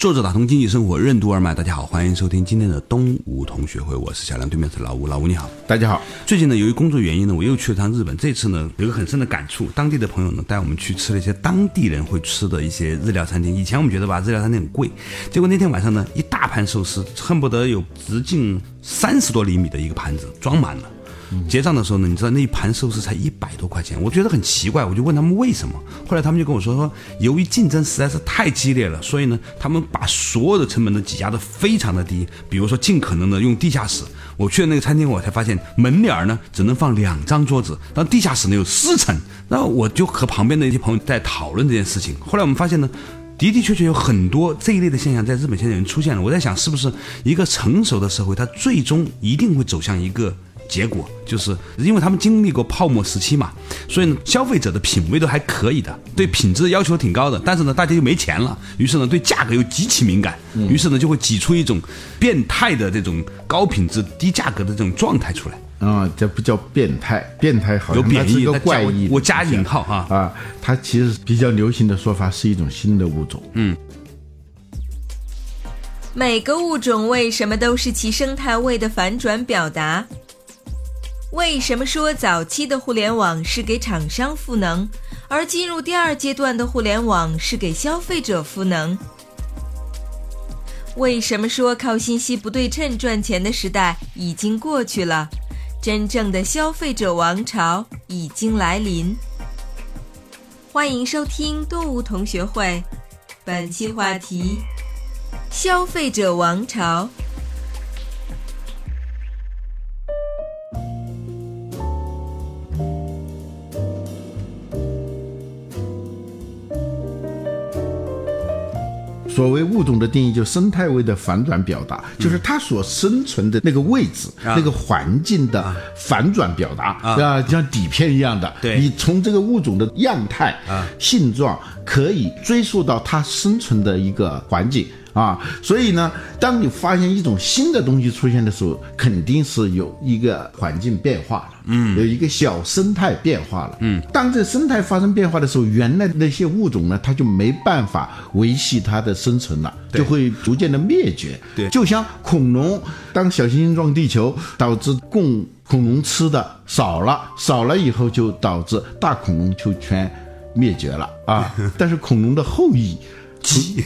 作者打通经济生活任督二脉，大家好，欢迎收听今天的东吴同学会，我是小梁，对面是老吴，老吴你好，大家好。最近呢，由于工作原因呢，我又去了趟日本，这次呢有个很深的感触，当地的朋友呢带我们去吃了一些当地人会吃的一些日料餐厅。以前我们觉得吧，日料餐厅很贵，结果那天晚上呢，一大盘寿司，恨不得有直径三十多厘米的一个盘子装满了。结账的时候呢，你知道那一盘寿司才一百多块钱，我觉得很奇怪，我就问他们为什么。后来他们就跟我说说，由于竞争实在是太激烈了，所以呢，他们把所有的成本都挤压的非常的低，比如说尽可能的用地下室。我去了那个餐厅，我才发现门脸呢只能放两张桌子，但地下室呢有四层。那我就和旁边的一些朋友在讨论这件事情。后来我们发现呢，的的确确有很多这一类的现象在日本现在已经出现了。我在想，是不是一个成熟的社会，它最终一定会走向一个。结果就是，因为他们经历过泡沫时期嘛，所以呢，消费者的品味都还可以的，对品质的要求挺高的。但是呢，大家又没钱了，于是呢，对价格又极其敏感，于是呢，就会挤出一种变态的这种高品质低价格的这种状态出来。啊，这不叫变态，变态好像贬义个怪异。我加引号哈啊，它其实比较流行的说法是一种新的物种。嗯，每个物种为什么都是其生态位的反转表达？为什么说早期的互联网是给厂商赋能，而进入第二阶段的互联网是给消费者赋能？为什么说靠信息不对称赚钱的时代已经过去了，真正的消费者王朝已经来临？欢迎收听动物同学会，本期话题：消费者王朝。所谓物种的定义，就生态位的反转表达，就是它所生存的那个位置、那个环境的反转表达啊，像底片一样的。你从这个物种的样态、性状，可以追溯到它生存的一个环境。啊，所以呢，当你发现一种新的东西出现的时候，肯定是有一个环境变化了，嗯，有一个小生态变化了，嗯。当这生态发生变化的时候，原来那些物种呢，它就没办法维系它的生存了，就会逐渐的灭绝。对，就像恐龙，当小行星撞地球，导致供恐龙吃的少了，少了以后就导致大恐龙就全灭绝了啊。但是恐龙的后裔，鸡。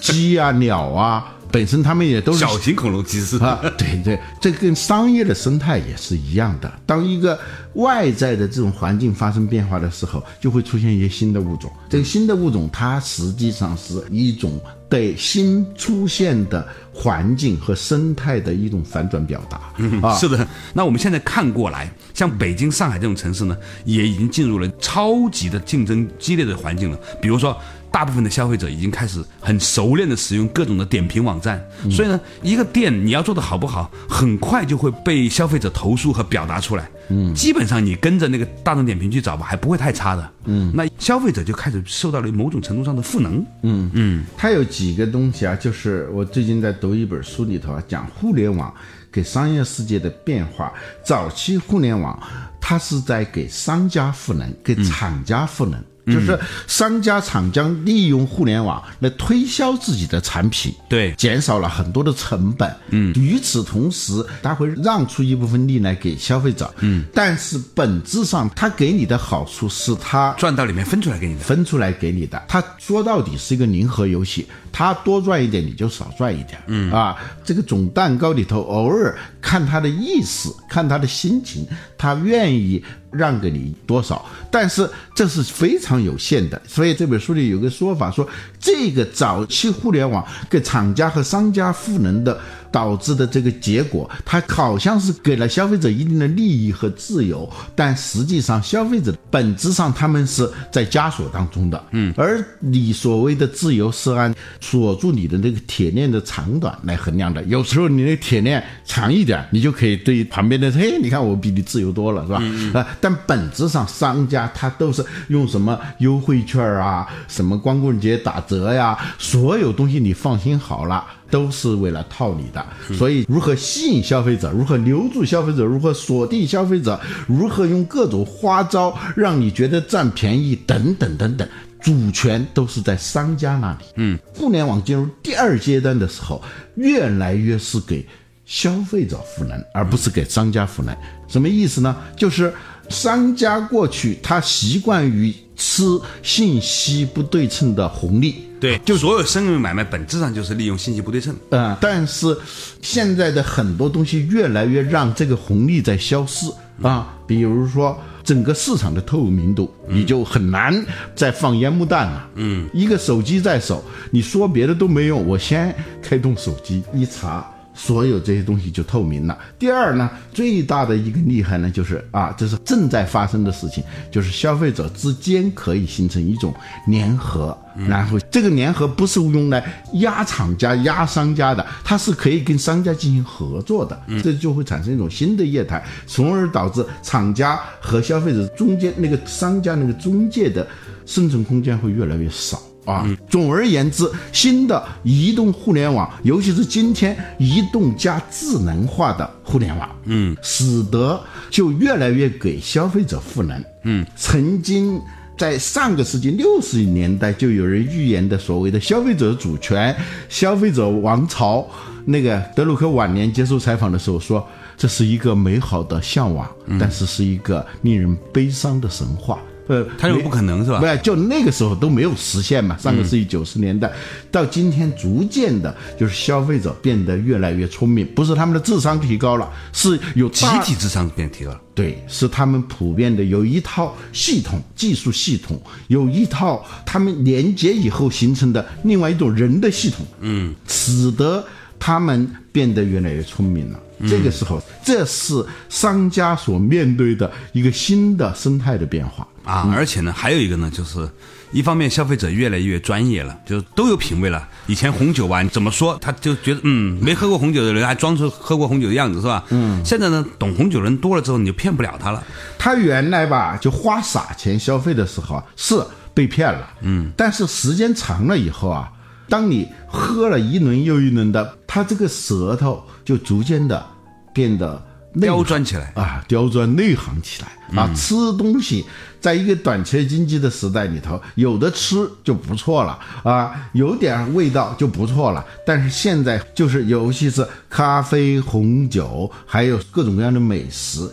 鸡啊，鸟啊，本身它们也都是小型恐龙，其实啊，对对，这跟商业的生态也是一样的。当一个外在的这种环境发生变化的时候，就会出现一些新的物种。这个新的物种，它实际上是一种对新出现的环境和生态的一种反转表达。啊，是的。那我们现在看过来，像北京、上海这种城市呢，也已经进入了超级的竞争激烈的环境了。比如说。大部分的消费者已经开始很熟练的使用各种的点评网站，所以呢，一个店你要做的好不好，很快就会被消费者投诉和表达出来。嗯，基本上你跟着那个大众点评去找吧，还不会太差的。嗯，那消费者就开始受到了某种程度上的赋能。嗯嗯，它有几个东西啊，就是我最近在读一本书里头啊，讲互联网给商业世界的变化。早期互联网它是在给商家赋能，给厂家赋能。就是商家、厂家利用互联网来推销自己的产品，对，减少了很多的成本。嗯，与此同时，他会让出一部分利来给消费者。嗯，但是本质上，他给你的好处是他赚到里面分出来给你的，分出来给你的。他说到底是一个零和游戏，他多赚一点，你就少赚一点。嗯啊，这个总蛋糕里头，偶尔看他的意思，看他的心情，他愿意。让给你多少？但是这是非常有限的，所以这本书里有个说法，说这个早期互联网给厂家和商家赋能的导致的这个结果，它好像是给了消费者一定的利益和自由，但实际上消费者本质上他们是在枷锁当中的。嗯，而你所谓的自由是按锁住你的那个铁链的长短来衡量的。有时候你那铁链长一点，你就可以对旁边的嘿，你看我比你自由多了，是吧？啊，但本质上商家他都是用什么优惠券啊，什么光棍节打折呀，所有东西你放心好了。都是为了套你的，所以如何吸引消费者，如何留住消费者，如何锁定消费者，如何用各种花招让你觉得占便宜，等等等等，主权都是在商家那里。嗯，互联网进入第二阶段的时候，越来越是给消费者赋能，而不是给商家赋能。什么意思呢？就是商家过去他习惯于吃信息不对称的红利。对，就所有生意买卖本质上就是利用信息不对称。嗯，但是现在的很多东西越来越让这个红利在消失啊，比如说整个市场的透明度，你就很难再放烟幕弹了。嗯，一个手机在手，你说别的都没用，我先开动手机一查。所有这些东西就透明了。第二呢，最大的一个厉害呢，就是啊，这是正在发生的事情，就是消费者之间可以形成一种联合，然后这个联合不是用来压厂家、压商家的，它是可以跟商家进行合作的，这就会产生一种新的业态，从而导致厂家和消费者中间那个商家那个中介的生存空间会越来越少。啊，总而言之，新的移动互联网，尤其是今天移动加智能化的互联网，嗯，使得就越来越给消费者赋能。嗯，曾经在上个世纪六十年代就有人预言的所谓的消费者主权、消费者王朝，那个德鲁克晚年接受采访的时候说，这是一个美好的向往，但是是一个令人悲伤的神话。呃，他又不可能是吧？不，就那个时候都没有实现嘛。上个世纪九十年代到今天，逐渐的，就是消费者变得越来越聪明，不是他们的智商提高了，是有集体智商变提高了。对，是他们普遍的有一套系统技术系统，有一套他们连接以后形成的另外一种人的系统，嗯，使得他们变得越来越聪明了。这个时候，这是商家所面对的一个新的生态的变化。啊，而且呢，还有一个呢，就是一方面消费者越来越专业了，就都有品味了。以前红酒吧，怎么说他就觉得，嗯，没喝过红酒的人还装出喝过红酒的样子，是吧？嗯。现在呢，懂红酒人多了之后，你就骗不了他了。他原来吧，就花傻钱消费的时候是被骗了，嗯。但是时间长了以后啊，当你喝了一轮又一轮的，他这个舌头就逐渐的变得。刁钻起来啊，刁钻内行起来啊！吃东西，在一个短缺经济的时代里头，有的吃就不错了啊，有点味道就不错了。但是现在就是，尤其是咖啡、红酒，还有各种各样的美食，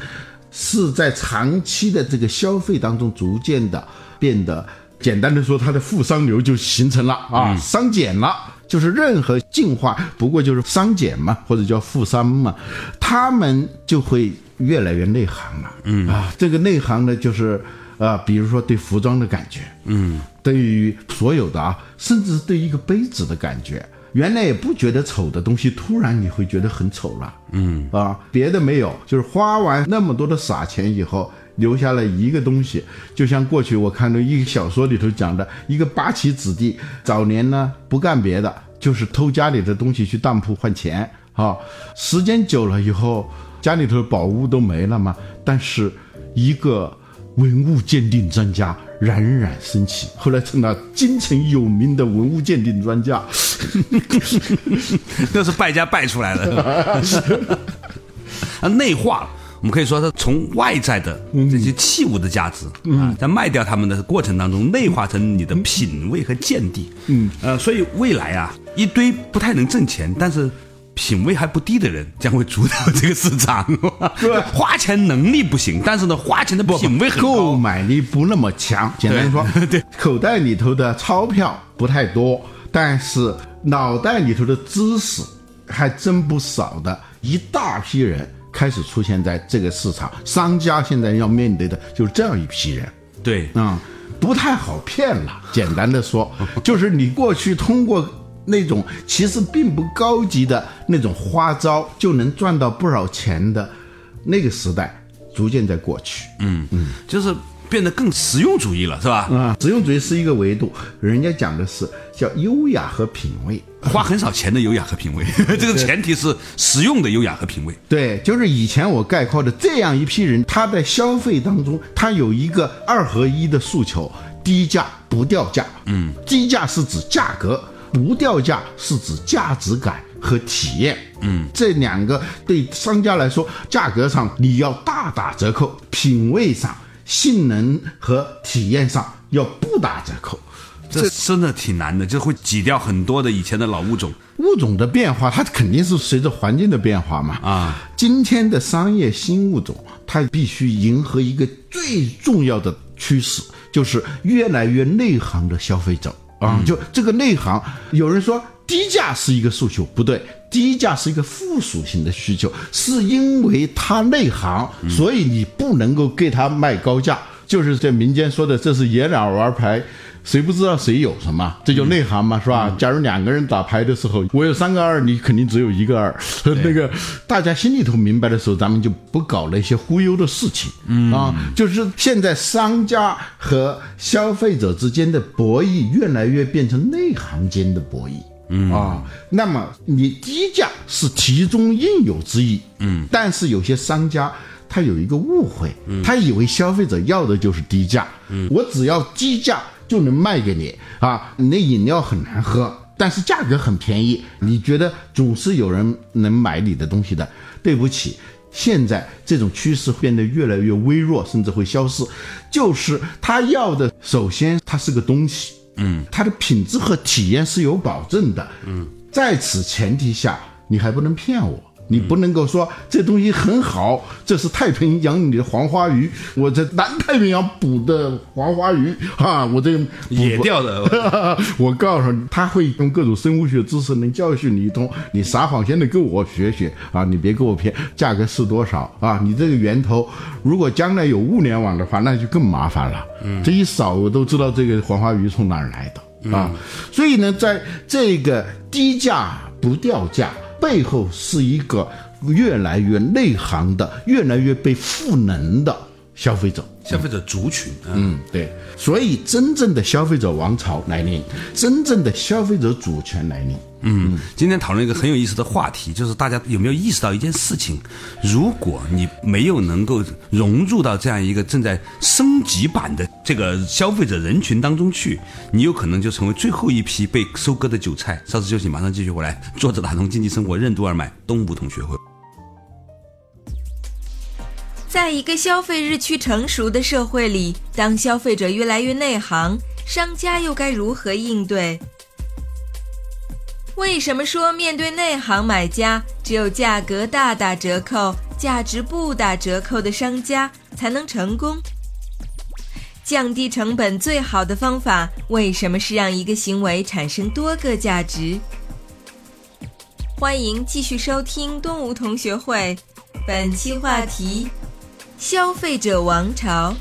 是在长期的这个消费当中，逐渐的变得，简单的说，它的负商流就形成了啊，商减了。就是任何进化，不过就是商减嘛，或者叫富商嘛，他们就会越来越内行了。嗯啊，这个内行呢，就是啊，比如说对服装的感觉，嗯，对于所有的啊，甚至对一个杯子的感觉，原来也不觉得丑的东西，突然你会觉得很丑了。嗯啊，别的没有，就是花完那么多的傻钱以后。留下了一个东西，就像过去我看到一个小说里头讲的一个八旗子弟，早年呢不干别的，就是偷家里的东西去当铺换钱。啊，时间久了以后，家里头的宝物都没了嘛。但是一个文物鉴定专家冉冉升起，后来成了京城有名的文物鉴定专家。那是败家败出来的，啊，内化了。我们可以说，它从外在的这些器物的价值啊，在卖掉它们的过程当中，内化成你的品味和见地。嗯，呃，所以未来啊，一堆不太能挣钱，但是品味还不低的人将会主导这个市场。对，花钱能力不行，但是呢，花钱的品味很高，购买力不那么强。简单说，对，口袋里头的钞票不太多，但是脑袋里头的知识还真不少的一大批人。开始出现在这个市场，商家现在要面对的就是这样一批人，对，嗯，不太好骗了。简单的说，就是你过去通过那种其实并不高级的那种花招，就能赚到不少钱的那个时代，逐渐在过去。嗯嗯，就是变得更实用主义了，是吧？啊，实用主义是一个维度，人家讲的是叫优雅和品味。花很少钱的优雅和品味，这个前提是实用的优雅和品味。对，就是以前我概括的这样一批人，他在消费当中，他有一个二合一的诉求：低价不掉价。嗯，低价是指价格，不掉价是指价值感和体验。嗯，这两个对商家来说，价格上你要大打折扣，品味上、性能和体验上要不打折扣。这真的挺难的，就会挤掉很多的以前的老物种。物种的变化，它肯定是随着环境的变化嘛。啊，今天的商业新物种，它必须迎合一个最重要的趋势，就是越来越内行的消费者啊。就这个内行，有人说低价是一个诉求，不对，低价是一个附属性的需求，是因为它内行，所以你不能够给它卖高价。就是在民间说的，这是爷俩玩牌。谁不知道谁有什么？这叫内行嘛，是吧？假如两个人打牌的时候，我有三个二，你肯定只有一个二。那个大家心里头明白的时候，咱们就不搞那些忽悠的事情。嗯啊，就是现在商家和消费者之间的博弈，越来越变成内行间的博弈。嗯啊，那么你低价是其中应有之意。嗯，但是有些商家他有一个误会，他以为消费者要的就是低价。嗯，我只要低价。就能卖给你啊！你的饮料很难喝，但是价格很便宜。你觉得总是有人能买你的东西的？对不起，现在这种趋势变得越来越微弱，甚至会消失。就是他要的，首先它是个东西，嗯，它的品质和体验是有保证的，嗯，在此前提下，你还不能骗我。你不能够说这东西很好，这是太平洋里的黄花鱼，我在南太平洋捕的黄花鱼啊，我这野钓的。我告诉你，他会用各种生物学知识能教训你一通。你撒谎先得跟我学学啊，你别给我骗，价格是多少啊？你这个源头，如果将来有物联网的话，那就更麻烦了。嗯，这一扫我都知道这个黄花鱼从哪儿来的啊。所以呢，在这个低价不掉价。背后是一个越来越内行的、越来越被赋能的消费者，消费者族群。嗯，对。所以，真正的消费者王朝来临，真正的消费者主权来临。嗯，今天讨论一个很有意思的话题，就是大家有没有意识到一件事情：如果你没有能够融入到这样一个正在升级版的这个消费者人群当中去，你有可能就成为最后一批被收割的韭菜。稍事休息，马上继续回来。作者打通经济生活任督二脉，东吴同学会。在一个消费日趋成熟的社会里，当消费者越来越内行，商家又该如何应对？为什么说面对内行买家，只有价格大打折扣、价值不打折扣的商家才能成功？降低成本最好的方法，为什么是让一个行为产生多个价值？欢迎继续收听东吴同学会，本期话题：消费者王朝。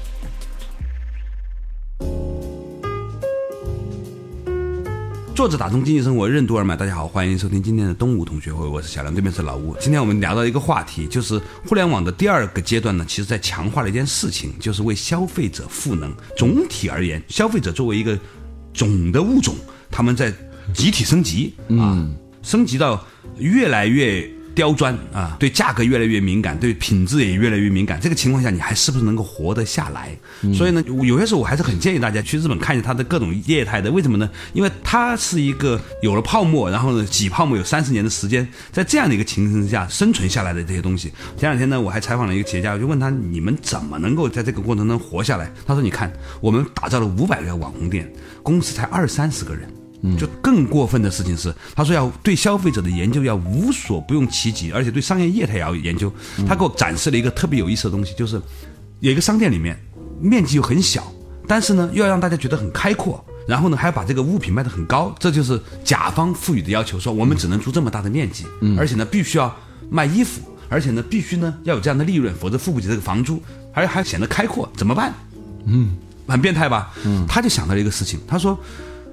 作者打通经济生活任督二脉，大家好，欢迎收听今天的东吴同学会，我是小梁，对面是老吴。今天我们聊到一个话题，就是互联网的第二个阶段呢，其实在强化了一件事情，就是为消费者赋能。总体而言，消费者作为一个总的物种，他们在集体升级啊，升级到越来越。刁钻啊，对价格越来越敏感，对品质也越来越敏感。这个情况下，你还是不是能够活得下来？所以呢，有些时候我还是很建议大家去日本看一下它的各种业态的。为什么呢？因为它是一个有了泡沫，然后呢挤泡沫有三十年的时间，在这样的一个情形之下生存下来的这些东西。前两天呢，我还采访了一个企业家，我就问他：你们怎么能够在这个过程中活下来？他说：你看，我们打造了五百个网红店，公司才二三十个人。就更过分的事情是，他说要对消费者的研究要无所不用其极，而且对商业业态也要研究。他给我展示了一个特别有意思的东西，就是有一个商店里面面积又很小，但是呢又要让大家觉得很开阔，然后呢还要把这个物品卖得很高，这就是甲方赋予的要求，说我们只能租这么大的面积，而且呢必须要卖衣服，而且呢必须呢要有这样的利润，否则付不起这个房租，而还显得开阔，怎么办？嗯，很变态吧？嗯，他就想到了一个事情，他说。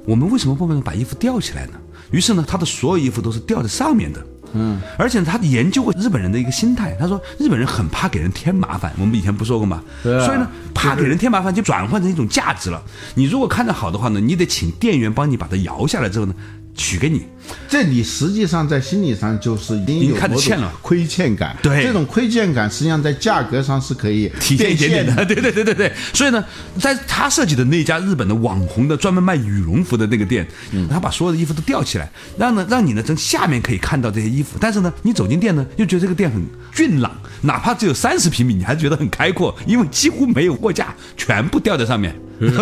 我们为什么不能把衣服吊起来呢？于是呢，他的所有衣服都是吊在上面的。嗯，而且他研究过日本人的一个心态，他说日本人很怕给人添麻烦。我们以前不说过吗？所以呢，怕给人添麻烦就转换成一种价值了。你如果看着好的话呢，你得请店员帮你把它摇下来之后呢。取给你，这你实际上在心理上就是已经有看欠了亏欠感。对，这种亏欠感实际上在价格上是可以体现一点点的。对对对对对。所以呢，在他设计的那家日本的网红的专门卖羽绒服的那个店，他把所有的衣服都吊起来，让呢让你呢从下面可以看到这些衣服。但是呢，你走进店呢，又觉得这个店很俊朗，哪怕只有三十平米，你还觉得很开阔，因为几乎没有货架，全部吊在上面。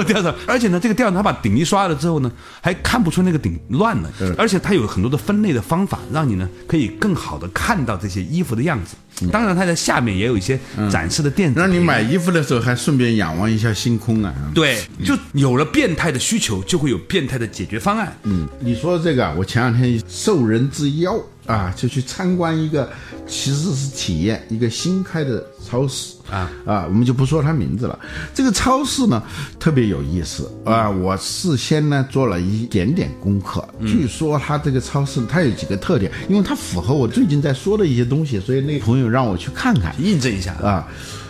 吊上，而且呢，这个吊他把顶一刷了之后呢，还看不出那个顶乱了，而且它有很多的分类的方法，让你呢可以更好的看到这些衣服的样子。当然，它在下面也有一些展示的垫子，让你买衣服的时候还顺便仰望一下星空啊。对，就有了变态的需求，就会有变态的解决方案。嗯，你说这个，我前两天受人之邀。啊，就去参观一个，其实是体验一个新开的超市啊啊，我们就不说它名字了。这个超市呢特别有意思啊，我事先呢做了一点点功课。据说它这个超市它有几个特点，因为它符合我最近在说的一些东西，所以那朋友让我去看看，印证一下啊。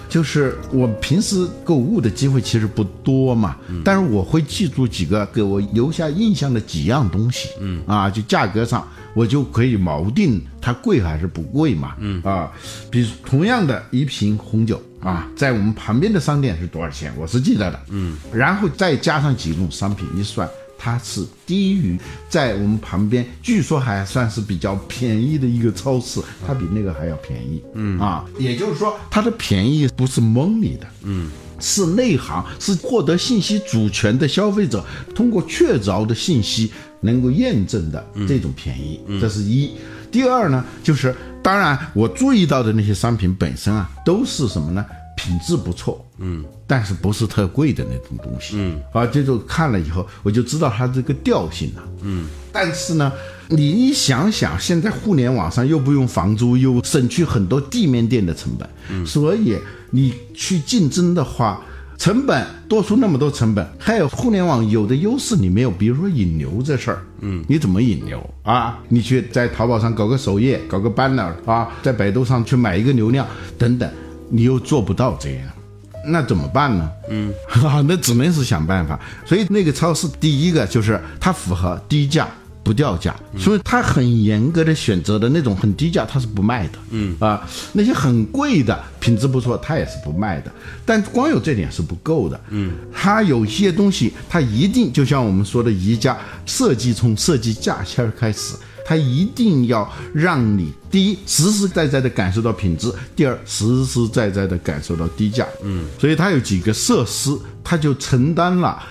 就是我平时购物的机会其实不多嘛，但是我会记住几个给我留下印象的几样东西，嗯啊，就价格上我就可以锚定它贵还是不贵嘛，嗯。啊，比如同样的一瓶红酒啊，在我们旁边的商店是多少钱，我是记得的，嗯，然后再加上几种商品一算。它是低于在我们旁边，据说还算是比较便宜的一个超市，它比那个还要便宜。嗯。啊，也就是说，它的便宜不是蒙你的，嗯，是内行，是获得信息主权的消费者通过确凿的信息能够验证的这种便宜。这是一。第二呢，就是当然我注意到的那些商品本身啊，都是什么呢？品质不错，嗯，但是不是特贵的那种东西，嗯，啊，这就看了以后，我就知道它这个调性了，嗯，但是呢，你一想想，现在互联网上又不用房租，又省去很多地面店的成本，嗯，所以你去竞争的话，成本多出那么多成本，还有互联网有的优势你没有，比如说引流这事儿，嗯，你怎么引流啊？你去在淘宝上搞个首页，搞个 banner 啊，在百度上去买一个流量等等。你又做不到这样，那怎么办呢？嗯，那只能是想办法。所以那个超市第一个就是它符合低价不掉价，所以他很严格的选择的那种很低价，他是不卖的。嗯啊，那些很贵的品质不错，他也是不卖的。但光有这点是不够的。嗯，他有些东西，他一定就像我们说的宜家设计，从设计价签开始。他一定要让你第一实实在在的感受到品质，第二实实在在的感受到低价。嗯，所以它有几个设施，它就承担了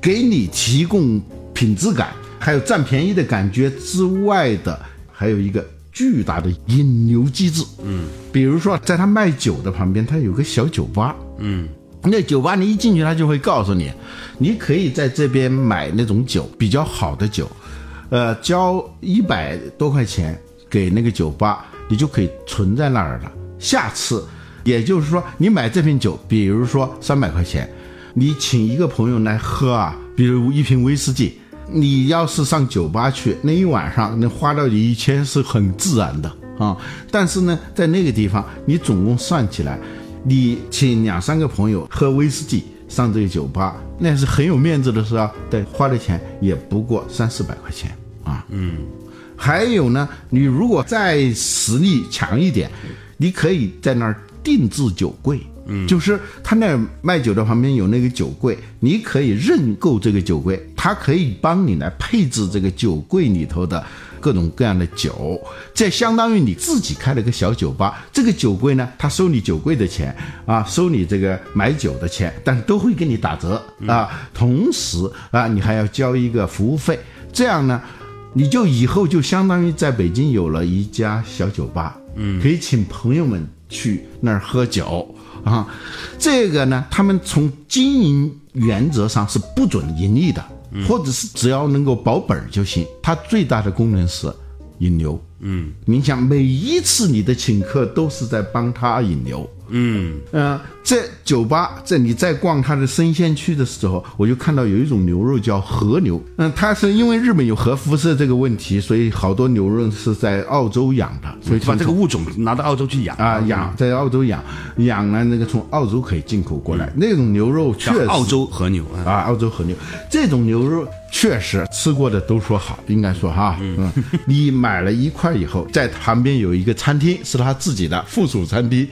给你提供品质感，还有占便宜的感觉之外的，还有一个巨大的引流机制。嗯，比如说在他卖酒的旁边，他有个小酒吧。嗯，那酒吧你一进去，他就会告诉你，你可以在这边买那种酒，比较好的酒。呃，交一百多块钱给那个酒吧，你就可以存在那儿了。下次，也就是说，你买这瓶酒，比如说三百块钱，你请一个朋友来喝啊，比如一瓶威士忌，你要是上酒吧去，那一晚上能花到一千是很自然的啊。但是呢，在那个地方，你总共算起来，你请两三个朋友喝威士忌。上这个酒吧，那是很有面子的事啊。对，花的钱也不过三四百块钱啊。嗯，还有呢，你如果再实力强一点，你可以在那儿定制酒柜。嗯，就是他那卖酒的旁边有那个酒柜，你可以认购这个酒柜，他可以帮你来配置这个酒柜里头的。各种各样的酒，这相当于你自己开了个小酒吧。这个酒柜呢，他收你酒柜的钱啊，收你这个买酒的钱，但是都会给你打折啊。同时啊，你还要交一个服务费。这样呢，你就以后就相当于在北京有了一家小酒吧，嗯，可以请朋友们去那儿喝酒啊。这个呢，他们从经营原则上是不准盈利的。或者是只要能够保本就行，它最大的功能是引流。嗯，你想每一次你的请客都是在帮他引流，嗯。嗯，在酒吧，在你在逛它的生鲜区的时候，我就看到有一种牛肉叫和牛。嗯，它是因为日本有核辐射这个问题，所以好多牛肉是在澳洲养的，所以把这个物种拿到澳洲去养。啊，养在澳洲养养呢，那个从澳洲可以进口过来，那种牛肉确实澳洲和牛啊，澳洲和牛。这种牛肉确实吃过的都说好，应该说哈，嗯，你买了一块以后，在旁边有一个餐厅是他自己的附属餐厅。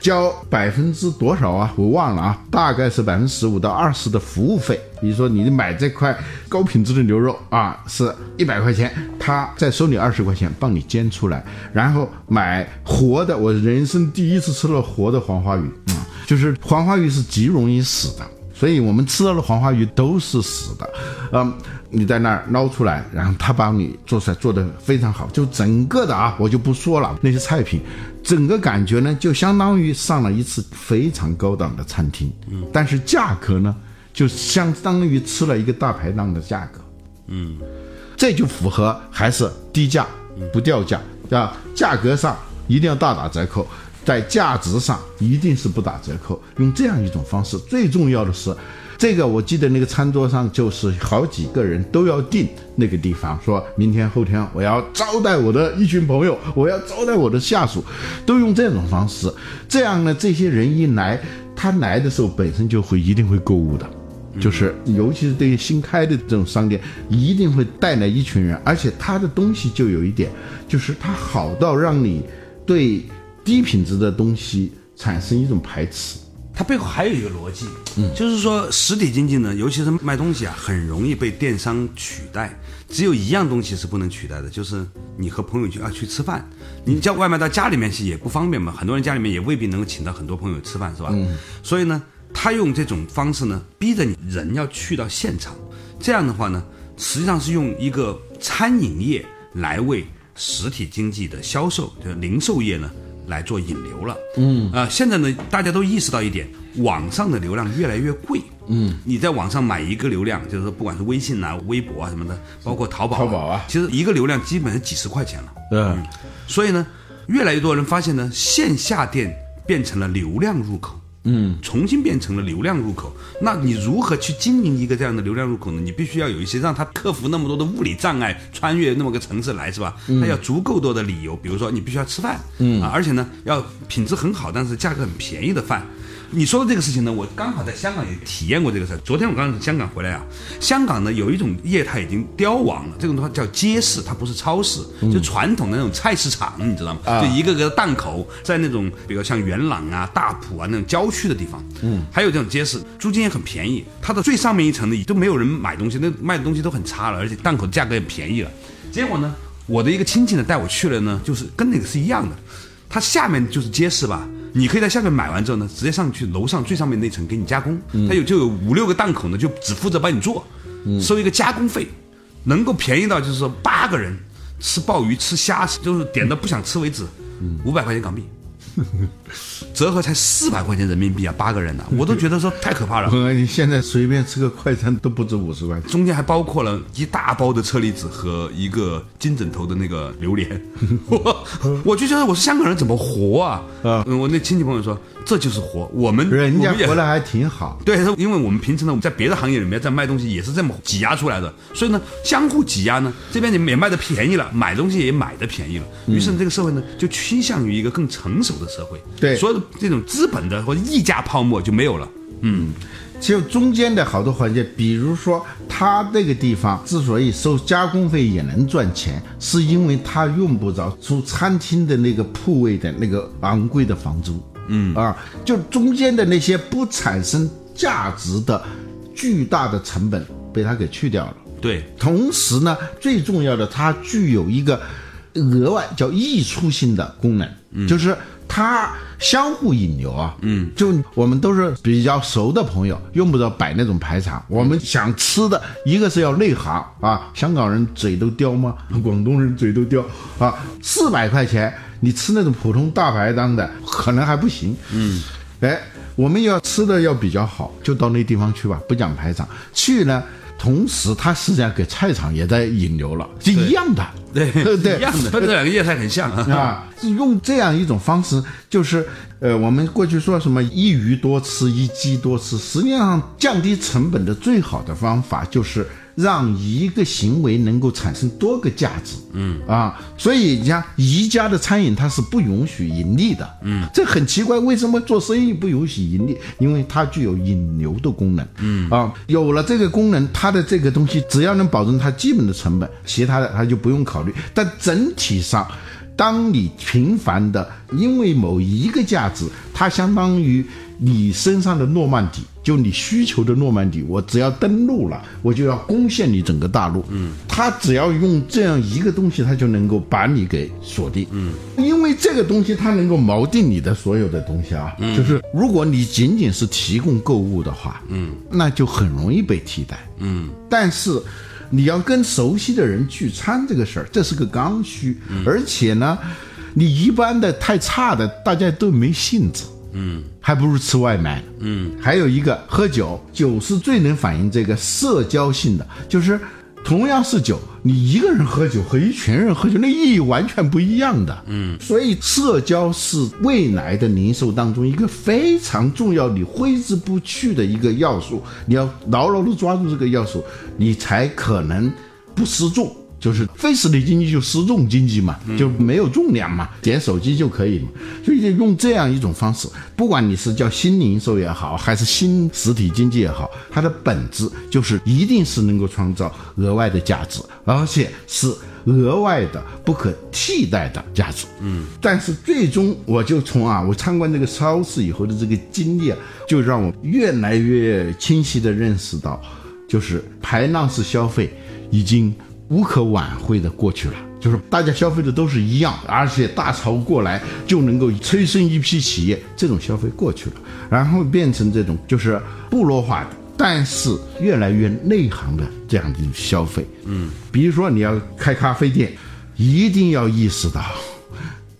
交百分之多少啊？我忘了啊，大概是百分之十五到二十的服务费。比如说你买这块高品质的牛肉啊，是一百块钱，他再收你二十块钱帮你煎出来。然后买活的，我人生第一次吃了活的黄花鱼啊，就是黄花鱼是极容易死的，所以我们吃到的黄花鱼都是死的。嗯，你在那儿捞出来，然后他帮你做出来，做的非常好，就整个的啊，我就不说了那些菜品。整个感觉呢，就相当于上了一次非常高档的餐厅，嗯，但是价格呢，就相当于吃了一个大排档的价格，嗯，这就符合还是低价不掉价啊，价格上一定要大打折扣，在价值上一定是不打折扣，用这样一种方式，最重要的是。这个我记得那个餐桌上就是好几个人都要订那个地方，说明天后天我要招待我的一群朋友，我要招待我的下属，都用这种方式。这样呢，这些人一来，他来的时候本身就会一定会购物的，就是尤其是对于新开的这种商店，一定会带来一群人，而且他的东西就有一点，就是它好到让你对低品质的东西产生一种排斥。它背后还有一个逻辑，嗯，就是说实体经济呢，尤其是卖东西啊，很容易被电商取代。只有一样东西是不能取代的，就是你和朋友去啊去吃饭，你叫外卖到家里面去也不方便嘛。很多人家里面也未必能够请到很多朋友吃饭，是吧？嗯。所以呢，他用这种方式呢，逼着你人要去到现场。这样的话呢，实际上是用一个餐饮业来为实体经济的销售，就是零售业呢。来做引流了，嗯。啊，现在呢，大家都意识到一点，网上的流量越来越贵，嗯，你在网上买一个流量，就是说不管是微信啊、微博啊什么的，包括淘宝，淘宝啊，其实一个流量基本是几十块钱了，嗯，所以呢，越来越多人发现呢，线下店变成了流量入口。嗯，重新变成了流量入口，那你如何去经营一个这样的流量入口呢？你必须要有一些让他克服那么多的物理障碍，穿越那么个城市来，是吧？他要足够多的理由，比如说你必须要吃饭，嗯啊，而且呢要品质很好，但是价格很便宜的饭。你说的这个事情呢，我刚好在香港也体验过这个事儿。昨天我刚从香港回来啊，香港呢有一种业态已经凋亡了，这种的话叫街市，它不是超市，就传统的那种菜市场，你知道吗？就一个个的档口，在那种比如像元朗啊、大埔啊那种郊区的地方，嗯，还有这种街市，租金也很便宜。它的最上面一层的都没有人买东西，那卖的东西都很差了，而且档口的价格也便宜了。结果呢，我的一个亲戚呢带我去了呢，就是跟那个是一样的，它下面就是街市吧。你可以在下面买完之后呢，直接上去楼上最上面那层给你加工，他有就有五六个档口呢，就只负责帮你做，收一个加工费，能够便宜到就是说八个人吃鲍鱼吃虾，就是点到不想吃为止，五百块钱港币。折合才四百块钱人民币啊，八个人呢，我都觉得说太可怕了。你现在随便吃个快餐都不止五十块钱，中间还包括了一大包的车厘子和一个金枕头的那个榴莲。我我就觉得我是香港人怎么活啊？啊，我那亲戚朋友说这就是活，我们人家活得还挺好。对，因为我们平时呢在别的行业里面在卖东西也是这么挤压出来的，所以呢相互挤压呢，这边你们也卖的便宜了，买东西也买的便宜了，于是这个社会呢就趋向于一个更成熟的。社会对所有的这种资本的或者溢价泡沫就没有了。嗯，就中间的好多环节，比如说他那个地方之所以收加工费也能赚钱，是因为他用不着出餐厅的那个铺位的那个昂贵的房租。嗯啊，就中间的那些不产生价值的巨大的成本被它给去掉了。对，同时呢，最重要的，它具有一个。额外叫溢出性的功能，就是它相互引流啊。嗯，就我们都是比较熟的朋友，用不着摆那种排场。我们想吃的一个是要内行啊，香港人嘴都刁吗？广东人嘴都刁啊。四百块钱你吃那种普通大排档的可能还不行。嗯，哎，我们要吃的要比较好，就到那地方去吧，不讲排场。去呢。同时它实际上给菜场也在引流了，是一样的。对对一样的，它这两个业态很像啊。啊，用这样一种方式，就是呃，我们过去说什么一鱼多吃，一鸡多吃，实际上降低成本的最好的方法就是让一个行为能够产生多个价值。嗯啊，所以你像宜家的餐饮，它是不允许盈利的。嗯，这很奇怪，为什么做生意不允许盈利？因为它具有引流的功能。嗯啊，有了这个功能，它的这个东西只要能保证它基本的成本，其他的它就不用考虑。但整体上，当你频繁的因为某一个价值，它相当于你身上的诺曼底，就你需求的诺曼底，我只要登陆了，我就要攻陷你整个大陆。嗯，他只要用这样一个东西，他就能够把你给锁定。嗯，因为这个东西它能够锚定你的所有的东西啊。嗯，就是如果你仅仅是提供购物的话，嗯，那就很容易被替代。嗯，但是。你要跟熟悉的人聚餐这个事儿，这是个刚需，而且呢，你一般的太差的，大家都没兴致，嗯，还不如吃外卖，嗯，还有一个喝酒，酒是最能反映这个社交性的，就是同样是酒，你一个人喝酒和一群人喝酒，那意义完全不一样的，嗯，所以社交是未来的零售当中一个非常重要、你挥之不去的一个要素，你要牢牢的抓住这个要素。你才可能不失重，就是非实体经济就失重经济嘛，就没有重量嘛，点手机就可以嘛。所以就用这样一种方式，不管你是叫新零售也好，还是新实体经济也好，它的本质就是一定是能够创造额外的价值，而且是额外的不可替代的价值。嗯，但是最终我就从啊，我参观这个超市以后的这个经历啊，就让我越来越清晰的认识到。就是排浪式消费已经无可挽回的过去了，就是大家消费的都是一样，而且大潮过来就能够催生一批企业，这种消费过去了，然后变成这种就是部落化的，但是越来越内行的这样的消费。嗯，比如说你要开咖啡店，一定要意识到，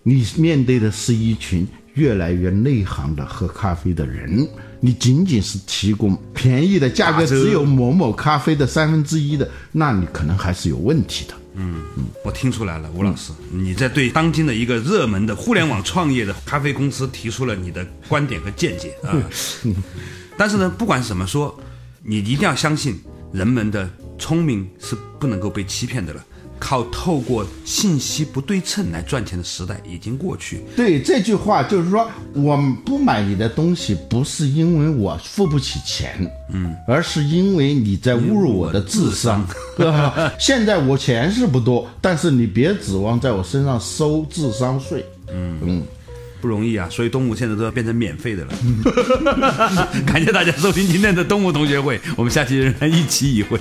你面对的是一群越来越内行的喝咖啡的人。你仅仅是提供便宜的价格，只有某某咖啡的三分之一的，那你可能还是有问题的。嗯嗯，我听出来了，吴老师，你在对当今的一个热门的互联网创业的咖啡公司提出了你的观点和见解啊。但是呢，不管怎么说，你一定要相信人们的聪明是不能够被欺骗的了。靠透过信息不对称来赚钱的时代已经过去。对这句话，就是说，我不买你的东西，不是因为我付不起钱，嗯，而是因为你在侮辱我的智商。现在我钱是不多，但是你别指望在我身上收智商税。嗯嗯，不容易啊，所以东吴现在都要变成免费的了。感谢大家收听今天的东吴同学会，我们下期仍然一期一会。